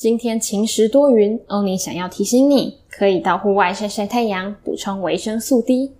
今天晴时多云欧尼想要提醒你可以到户外晒晒太阳补充维生素 d